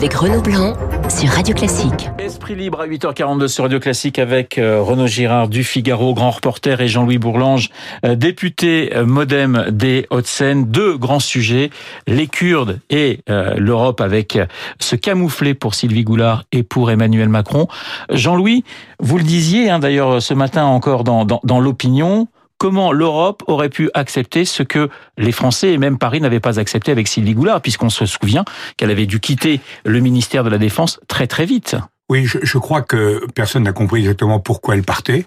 avec Renaud Blanc sur Radio Classique. Esprit libre à 8h42 sur Radio Classique avec euh, Renaud Girard du Figaro, grand reporter, et Jean-Louis Bourlange, euh, député euh, modem des Hauts-de-Seine. Deux grands sujets, les Kurdes et l'Europe avec ce camouflé pour Sylvie Goulard et pour Emmanuel Macron. Jean-Louis, vous le disiez hein, d'ailleurs ce matin encore dans l'opinion, comment l'Europe aurait pu accepter ce que les Français et même Paris n'avaient pas accepté avec Sylvie Goulard, puisqu'on se souvient qu'elle avait dû quitter le ministère de la Défense très très vite. Oui, je, crois que personne n'a compris exactement pourquoi elle partait.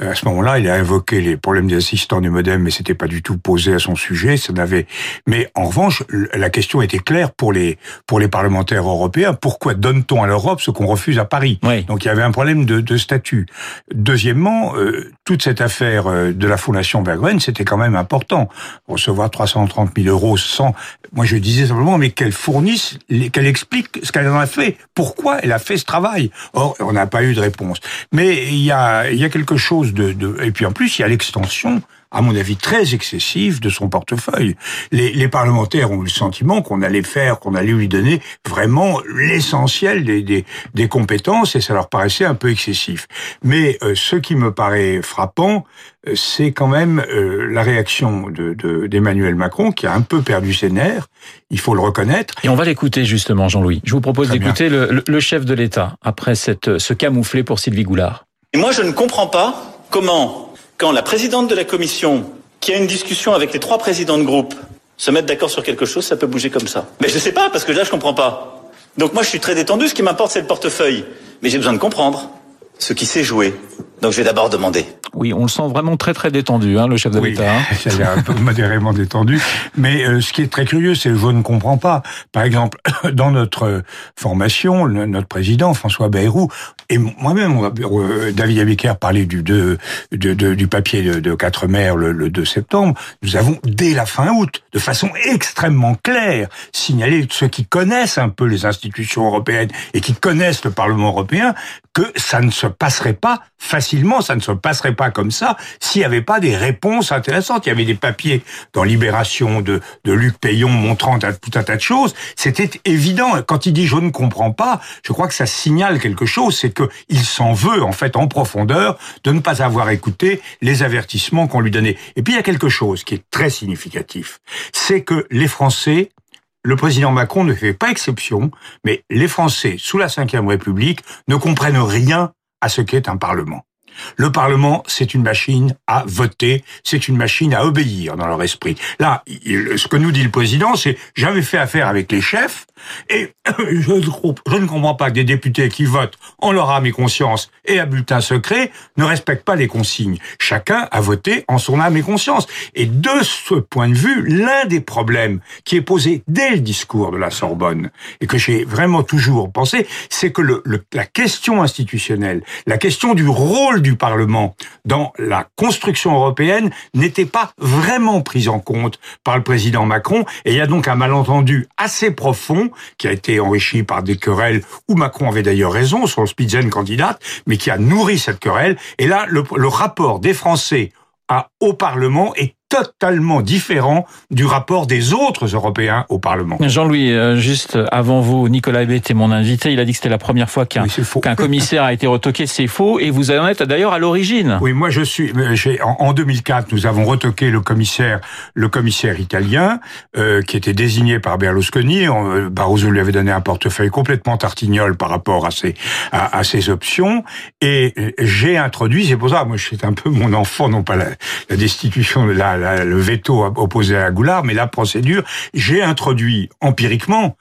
Euh, à ce moment-là, il a invoqué les problèmes des assistants du modem, mais c'était pas du tout posé à son sujet. Ça n'avait. Mais en revanche, la question était claire pour les pour les parlementaires européens. Pourquoi donne-t-on à l'Europe ce qu'on refuse à Paris Donc il y avait un problème de, de statut. Deuxièmement, euh, toute cette affaire euh, de la fondation Bergren, c'était quand même important. Recevoir 330 000 euros sans. Moi, je disais simplement, mais qu'elle fournisse, qu'elle explique ce qu'elle en a fait. Pourquoi elle a fait ce travail Or, on n'a pas eu de réponse. Mais il y a il y a quelque chose de, Et puis en plus, il y a l'extension à mon avis, très excessive de son portefeuille. Les, les parlementaires ont eu le sentiment qu'on allait faire, qu'on allait lui donner vraiment l'essentiel des, des, des, compétences, et ça leur paraissait un peu excessif. Mais euh, ce qui me paraît frappant, euh, c'est quand même euh, la réaction d'Emmanuel de, Macron, qui a un peu perdu ses nerfs, il faut le reconnaître. Et on va l'écouter justement, Jean-Louis. Je vous propose d'écouter le, le, chef de l'État, après cette, ce camouflet pour Sylvie Goulard. Et moi, je ne comprends pas comment, quand la présidente de la commission, qui a une discussion avec les trois présidents de groupe, se mettent d'accord sur quelque chose, ça peut bouger comme ça. Mais je ne sais pas, parce que là, je comprends pas. Donc moi, je suis très détendu. Ce qui m'importe, c'est le portefeuille. Mais j'ai besoin de comprendre ce qui s'est joué. Donc je vais d'abord demander. Oui, on le sent vraiment très très détendu, hein, le chef de l'État. Oui, hein. un peu modérément détendu. Mais euh, ce qui est très curieux, c'est que je ne comprends pas. Par exemple, dans notre formation, notre président François Bayrou et moi-même, euh, David Abiker parlait du de, de, du papier de, de 4 mers le, le 2 septembre. Nous avons dès la fin août, de façon extrêmement claire, signalé ceux qui connaissent un peu les institutions européennes et qui connaissent le Parlement européen que ça ne se passerait pas facilement, ça ne se passerait pas comme ça s'il n'y avait pas des réponses intéressantes. Il y avait des papiers dans Libération de, de Luc Payon montrant tout un tas de choses. C'était évident. Quand il dit je ne comprends pas, je crois que ça signale quelque chose, c'est qu'il s'en veut en fait en profondeur de ne pas avoir écouté les avertissements qu'on lui donnait. Et puis il y a quelque chose qui est très significatif, c'est que les Français le président Macron ne fait pas exception, mais les Français, sous la Ve République, ne comprennent rien à ce qu'est un Parlement. Le Parlement, c'est une machine à voter, c'est une machine à obéir dans leur esprit. Là, ce que nous dit le président, c'est j'avais fait affaire avec les chefs et je, ne comprends pas que des députés qui votent en leur âme et conscience et à bulletin secret ne respectent pas les consignes. Chacun a voté en son âme et conscience. Et de ce point de vue, l'un des problèmes qui est posé dès le discours de la Sorbonne et que j'ai vraiment toujours pensé, c'est que la question institutionnelle, la question du rôle du Parlement dans la construction européenne n'était pas vraiment prise en compte par le président Macron. Et il y a donc un malentendu assez profond qui a été enrichi par des querelles où Macron avait d'ailleurs raison sur le Spitzenkandidat, mais qui a nourri cette querelle. Et là, le, le rapport des Français au Parlement est totalement différent du rapport des autres Européens au Parlement. Jean-Louis, euh, juste avant vous, Nicolas Hébé était mon invité. Il a dit que c'était la première fois qu'un commissaire a été retoqué. C'est faux. Et vous en êtes d'ailleurs à l'origine. Oui, moi je suis. Euh, en 2004, nous avons retoqué le commissaire, le commissaire italien, euh, qui était désigné par Berlusconi. Barroso lui avait donné un portefeuille complètement tartignol par rapport à ses à, à ses options. Et j'ai introduit. C'est pour ça, moi, c'est un peu mon enfant, non pas la, la destitution de la le veto opposé à Goulard, mais la procédure, j'ai introduit empiriquement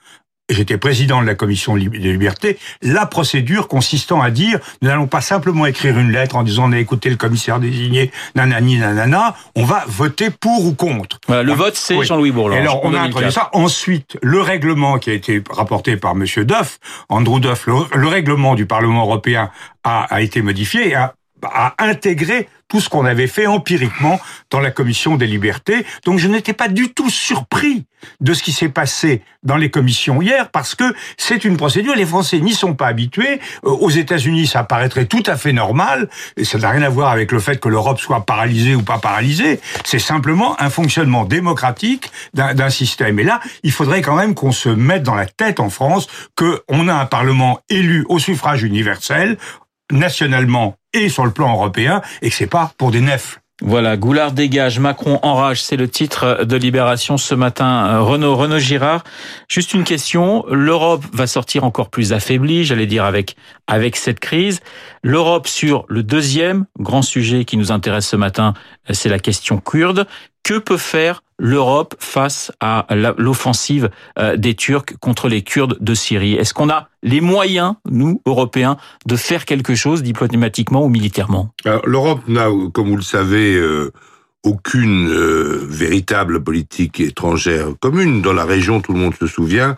j'étais président de la commission des libertés, la procédure consistant à dire, nous n'allons pas simplement écrire une lettre en disant on a écouté le commissaire désigné, nanani, nanana, on va voter pour ou contre. le vote, c'est Jean-Louis Bourlange. alors, on a introduit ça. Ensuite, le règlement qui a été rapporté par Monsieur Duff, Andrew Duff, le, règlement du Parlement européen a, a été modifié et a à intégrer tout ce qu'on avait fait empiriquement dans la commission des libertés. Donc je n'étais pas du tout surpris de ce qui s'est passé dans les commissions hier parce que c'est une procédure. Les Français n'y sont pas habitués. Euh, aux États-Unis, ça paraîtrait tout à fait normal et ça n'a rien à voir avec le fait que l'Europe soit paralysée ou pas paralysée. C'est simplement un fonctionnement démocratique d'un système. Et là, il faudrait quand même qu'on se mette dans la tête en France que on a un Parlement élu au suffrage universel nationalement et sur le plan européen, et que c'est pas pour des nefs. Voilà, Goulard dégage, Macron enrage, c'est le titre de Libération ce matin. Renaud, Renaud Girard, juste une question. L'Europe va sortir encore plus affaiblie, j'allais dire avec avec cette crise. L'Europe sur le deuxième grand sujet qui nous intéresse ce matin, c'est la question kurde. Que peut faire l'Europe face à l'offensive euh, des Turcs contre les Kurdes de Syrie? Est-ce qu'on a les moyens, nous, Européens, de faire quelque chose diplomatiquement ou militairement? L'Europe n'a, comme vous le savez, euh, aucune euh, véritable politique étrangère commune. Dans la région, tout le monde se souvient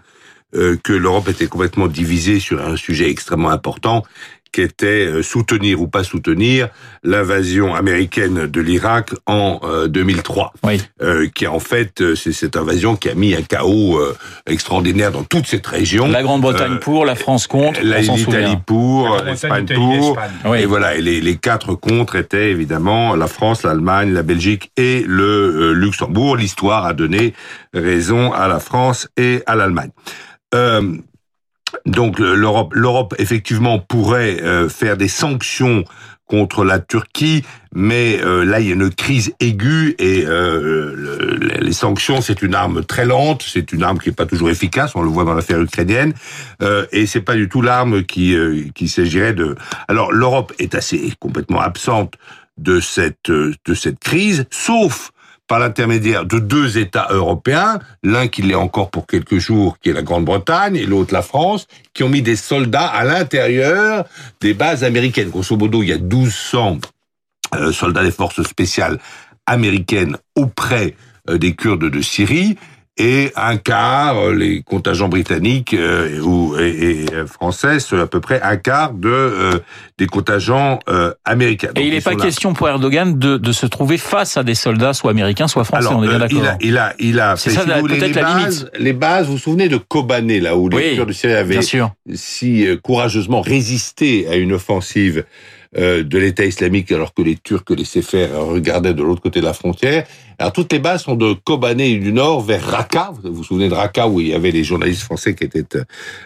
que l'Europe était complètement divisée sur un sujet extrêmement important qui était euh, soutenir ou pas soutenir l'invasion américaine de l'Irak en 2003, oui. euh, qui en fait euh, c'est cette invasion qui a mis un chaos euh, extraordinaire dans toute cette région. La Grande-Bretagne pour, la France contre, l'Italie pour, l'Espagne pour, oui. et voilà. Et les, les, quatre contre étaient évidemment la France, l'Allemagne, la Belgique et le Luxembourg. L'histoire a donné raison à la France et à l'Allemagne. Euh, donc l'Europe, l'Europe effectivement pourrait euh, faire des sanctions contre la Turquie, mais euh, là il y a une crise aiguë et euh, le, les sanctions c'est une arme très lente, c'est une arme qui est pas toujours efficace, on le voit dans l'affaire ukrainienne, euh, et c'est pas du tout l'arme qui qui s'agirait de. Alors l'Europe est assez complètement absente de cette de cette crise, sauf par l'intermédiaire de deux États européens, l'un qui l'est encore pour quelques jours, qui est la Grande-Bretagne, et l'autre la France, qui ont mis des soldats à l'intérieur des bases américaines. Grosso modo, il y a 1200 euh, soldats des forces spéciales américaines auprès euh, des Kurdes de Syrie, et un quart, euh, les contingents britanniques euh, ou, et, et, français, c'est à peu près un quart de euh, des contingents euh, américains. Donc, et il n'est pas question pour Erdogan de, de, se trouver face à des soldats soit américains, soit français, Alors, on est bien d'accord. Il a, il a, il a fait, ça, si les, la bases, limite. les bases, vous vous souvenez de Kobané, là où les oui, de Syrie avaient si courageusement résisté à une offensive euh, de l'État islamique alors que les Turcs les Séfers regardaient de l'autre côté de la frontière. Alors toutes les bases sont de Kobané du nord vers Raqqa. Vous vous souvenez de Raqqa où il y avait les journalistes français qui étaient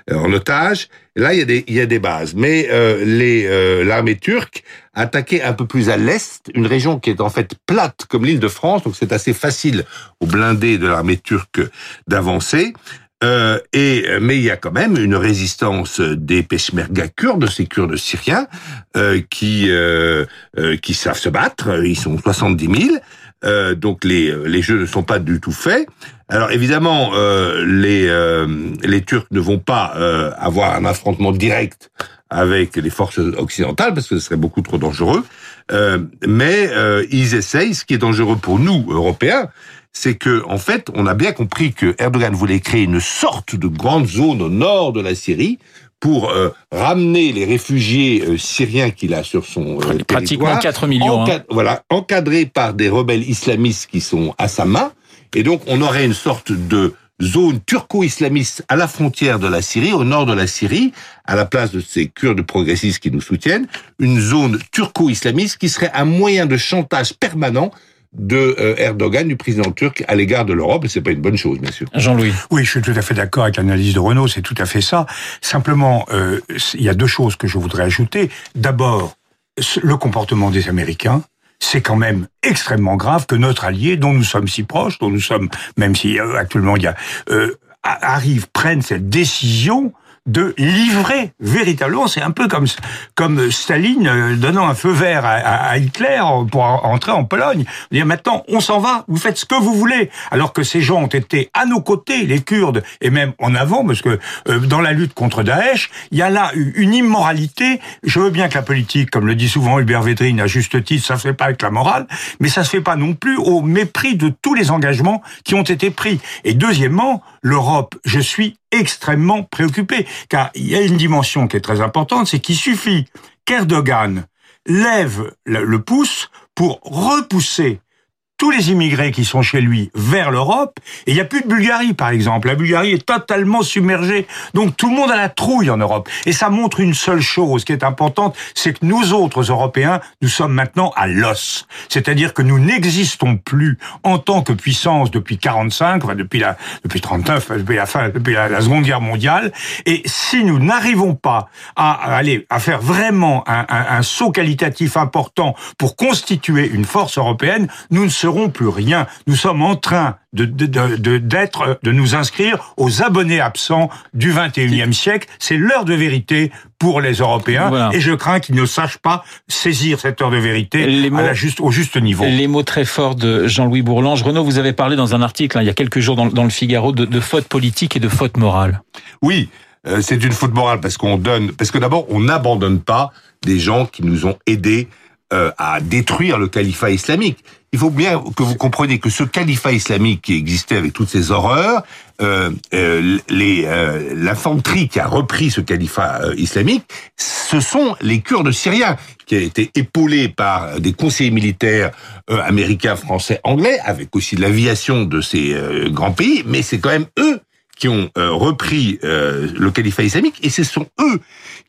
euh, en otage. Là, il y a des, il y a des bases. Mais euh, euh, l'armée turque attaquait un peu plus à l'est, une région qui est en fait plate comme l'île de France, donc c'est assez facile aux blindés de l'armée turque d'avancer. Euh, et mais il y a quand même une résistance des peshmerga kurdes, ces Kurdes syriens, euh, qui euh, qui savent se battre. Ils sont 70 000. donc les les jeux ne sont pas du tout faits. Alors évidemment, les les Turcs ne vont pas avoir un affrontement direct avec les forces occidentales parce que ce serait beaucoup trop dangereux. mais ils essayent. Ce qui est dangereux pour nous Européens, c'est que, en fait, on a bien compris que Erdogan voulait créer une sorte de grande zone au nord de la Syrie pour euh, ramener les réfugiés euh, syriens qu'il a sur son euh, pratiquement 4 millions, encad hein. voilà, encadrés par des rebelles islamistes qui sont à sa main, et donc on aurait une sorte de zone turco-islamiste à la frontière de la Syrie, au nord de la Syrie, à la place de ces Kurdes progressistes qui nous soutiennent, une zone turco-islamiste qui serait un moyen de chantage permanent de euh, Erdogan, du président turc, à l'égard de l'Europe, et c'est pas une bonne chose, bien sûr. Jean-Louis. Oui, je suis tout à fait d'accord avec l'analyse de Renault, c'est tout à fait ça. Simplement, euh, il y a deux choses que je voudrais ajouter. D'abord, le comportement des Américains, c'est quand même extrêmement grave que notre allié, dont nous sommes si proches, dont nous sommes, même si euh, actuellement il y a, euh, arrive, prenne cette décision de livrer véritablement, c'est un peu comme comme Staline euh, donnant un feu vert à, Hitler pour entrer en Pologne. Dire maintenant on s'en va, vous faites ce que vous voulez, alors que ces gens ont été à nos côtés, les Kurdes, et même en avant, parce que euh, dans la lutte contre Daesh, il y a là une immoralité. Je veux bien que la politique, comme le dit souvent Hubert Védrine à juste titre, ça se fait pas avec la morale, mais ça se fait pas non plus au mépris de tous les engagements qui ont été pris. Et deuxièmement, l'Europe, je suis extrêmement préoccupé, car il y a une dimension qui est très importante, c'est qu'il suffit qu'Erdogan lève le, pouce pour repousser tous les immigrés qui sont chez lui vers l'Europe, et il n'y a plus de Bulgarie, par exemple. La Bulgarie est totalement submergée. Donc tout le monde a la trouille en Europe. Et ça montre une seule chose qui est importante, c'est que nous autres Européens, nous sommes maintenant à l'os. C'est-à-dire que nous n'existons plus en tant que puissance depuis 45, enfin depuis la, depuis 39, depuis la fin, depuis la, Seconde Guerre mondiale. Et si nous n'arrivons pas à, aller, à faire vraiment un, un, un saut qualitatif important pour constituer une force européenne, nous ne serons serons plus rien. Nous sommes en train de, de, d'être, de, nous inscrire aux abonnés absents du 21e siècle. C'est l'heure de vérité pour les Européens voilà. et je crains qu'ils ne sachent pas saisir cette heure de vérité mots, à la juste, au juste niveau. Les mots très forts de Jean-Louis Bourlange. Renaud, vous avez parlé dans un article hein, il y a quelques jours dans, dans le Figaro de, de faute politique et de faute morale. Oui, euh, c'est une faute morale parce qu'on donne, parce que d'abord on n'abandonne pas des gens qui nous ont aidés euh, à détruire le califat islamique. Il faut bien que vous compreniez que ce califat islamique qui existait avec toutes ces horreurs, euh, euh, euh, l'infanterie qui a repris ce califat euh, islamique, ce sont les Kurdes syriens qui a été épaulés par des conseillers militaires euh, américains, français, anglais, avec aussi l'aviation de ces grands pays, mais c'est quand même eux qui ont repris le califat islamique et ce sont eux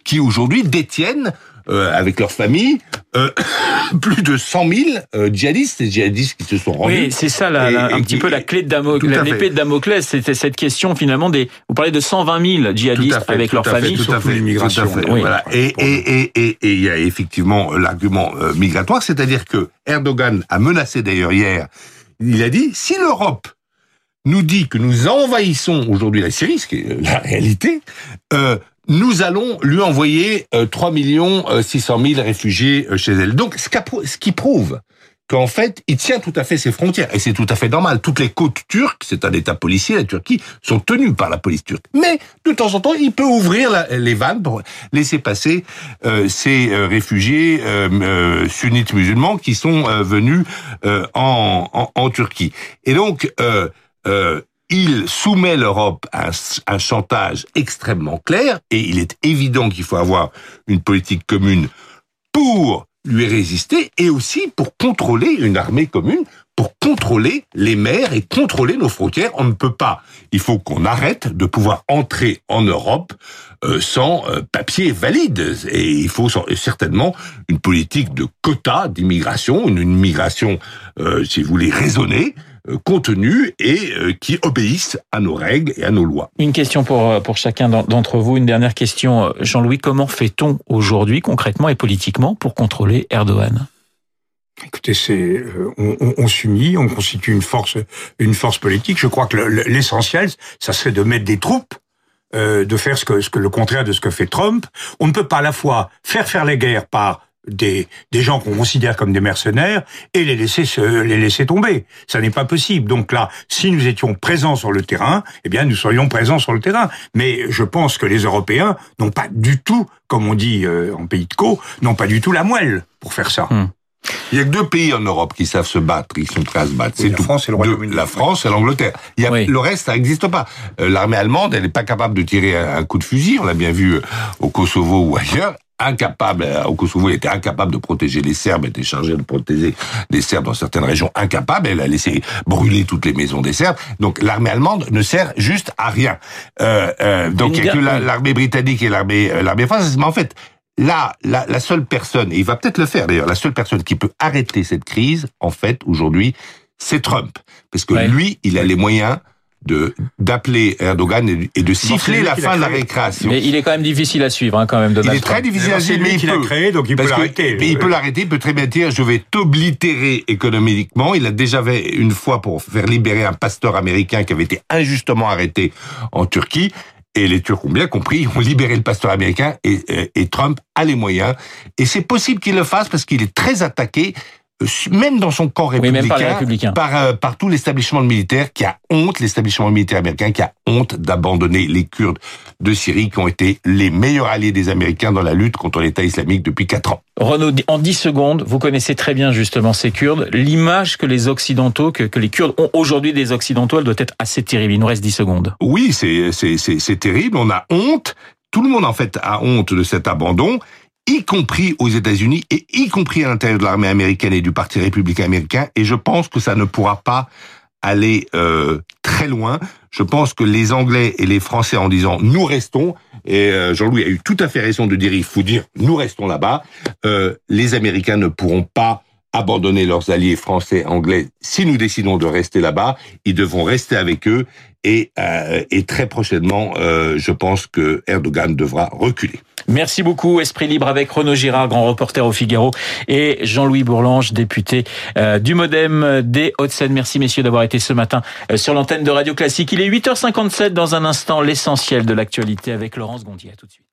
qui aujourd'hui détiennent euh, avec leur famille, euh, plus de 100 000 euh, djihadistes et djihadistes qui se sont rendus. Oui, c'est ça, la, et, un et, petit peu la clé de Damoclès, l'épée de Damoclès, c'était cette question finalement des. Vous parlez de 120 000 djihadistes fait, avec leur famille, fait, surtout l'immigration. Oui. Voilà. Et et et et il y a effectivement l'argument euh, migratoire, c'est-à-dire que Erdogan a menacé d'ailleurs hier. Il a dit si l'Europe nous dit que nous envahissons aujourd'hui la Syrie, ce qui est la réalité, euh, nous allons lui envoyer euh, 3 millions 600 000 réfugiés euh, chez elle. Donc, ce, qui prouve qu'en fait, il tient tout à fait ses frontières. Et c'est tout à fait normal. Toutes les côtes turques, c'est un État policier, la Turquie, sont tenues par la police turque. Mais, de temps en temps, il peut ouvrir les vannes pour laisser passer euh, ces euh, réfugiés euh, euh, sunnites musulmans qui sont euh, venus en, en, en, Turquie. Et donc, il soumet l'Europe à un, chantage extrêmement clair et il est évident qu'il faut avoir une politique commune pour lui résister et aussi pour contrôler une armée commune, pour contrôler les mers et contrôler nos frontières. On ne peut pas. Il faut qu'on arrête de pouvoir entrer en Europe euh, sans euh, papier valide. Et il faut certainement une politique de quotas d'immigration, une immigration, euh, si vous voulez, raisonnée, contenus et euh, qui obéissent à nos règles et à nos lois. Une question pour, euh, pour chacun d'entre vous, une dernière question. Euh, Jean-Louis, comment fait-on aujourd'hui concrètement et politiquement pour contrôler Erdogan? Écoutez, c'est on, on, on s'unit, on constitue une force, une force politique. Je crois que l'essentiel, ça serait de mettre des troupes euh, de faire ce que, ce que le contraire de ce que fait Trump. On ne peut pas à la fois faire faire les guerres par des, des gens qu'on considère comme des mercenaires et les laisser se, les laisser tomber. Ça n'est pas possible. Donc là, si nous étions présents sur le terrain, eh bien nous serions présents sur le terrain. Mais je pense que les Européens n'ont pas du tout, comme on dit euh, en pays de co, n'ont pas du tout la moelle pour faire ça. Hum. Il y a que deux pays en Europe qui savent se battre, qui sont prêts à se battre. Oui, c'est la France et le Royaume-Uni. La France et l'Angleterre. Il y a, oui. Le reste, ça n'existe pas. Euh, L'armée allemande, elle n'est pas capable de tirer un coup de fusil. On l'a bien vu euh, au Kosovo ou ailleurs incapable, euh, au Kosovo, elle était incapable de protéger les Serbes, elle était chargée de protéger les Serbes dans certaines régions, incapable, elle a laissé brûler toutes les maisons des Serbes. Donc l'armée allemande ne sert juste à rien. Euh, euh, donc il n'y a que l'armée britannique et l'armée l'armée française. Mais en fait, là, la, la seule personne, et il va peut-être le faire d'ailleurs, la seule personne qui peut arrêter cette crise, en fait, aujourd'hui, c'est Trump. Parce que ouais. lui, il a les moyens de d'appeler Erdogan et de siffler la fin de la récréation. Mais il est quand même difficile à suivre, hein, quand même. Donald il est très difficile à suivre, mais il peut. créé, donc il peut l'arrêter. Mais il peut l'arrêter, il peut très bien dire je vais t'oblitérer économiquement. Il a déjà fait une fois pour faire libérer un pasteur américain qui avait été injustement arrêté en Turquie. Et les Turcs ont bien compris, ont libéré le pasteur américain et, et, et Trump a les moyens. Et c'est possible qu'il le fasse parce qu'il est très attaqué même dans son camp républicain, oui, par, républicains. par, euh, par tout l'établissement militaire qui a honte, l'établissement militaire américain qui a honte d'abandonner les Kurdes de Syrie qui ont été les meilleurs alliés des Américains dans la lutte contre l'État islamique depuis quatre ans. Renaud, en 10 secondes, vous connaissez très bien justement ces Kurdes. L'image que les Occidentaux, que, que les Kurdes ont aujourd'hui des Occidentaux, elle doit être assez terrible. Il nous reste 10 secondes. Oui, c'est terrible. On a honte. Tout le monde en fait a honte de cet abandon y compris aux États-Unis et y compris à l'intérieur de l'armée américaine et du Parti républicain américain. Et je pense que ça ne pourra pas aller euh, très loin. Je pense que les Anglais et les Français en disant nous restons, et euh, Jean-Louis a eu tout à fait raison de dire il faut dire nous restons là-bas, euh, les Américains ne pourront pas abandonner leurs alliés français, anglais. Si nous décidons de rester là-bas, ils devront rester avec eux et, euh, et très prochainement, euh, je pense que Erdogan devra reculer. Merci beaucoup, Esprit Libre avec Renaud Girard, grand reporter au Figaro, et Jean-Louis Bourlange, député euh, du Modem des Hauts-de-Seine. Merci messieurs d'avoir été ce matin euh, sur l'antenne de Radio Classique. Il est 8h57 dans un instant, l'essentiel de l'actualité avec Laurence Gondier. À tout de suite.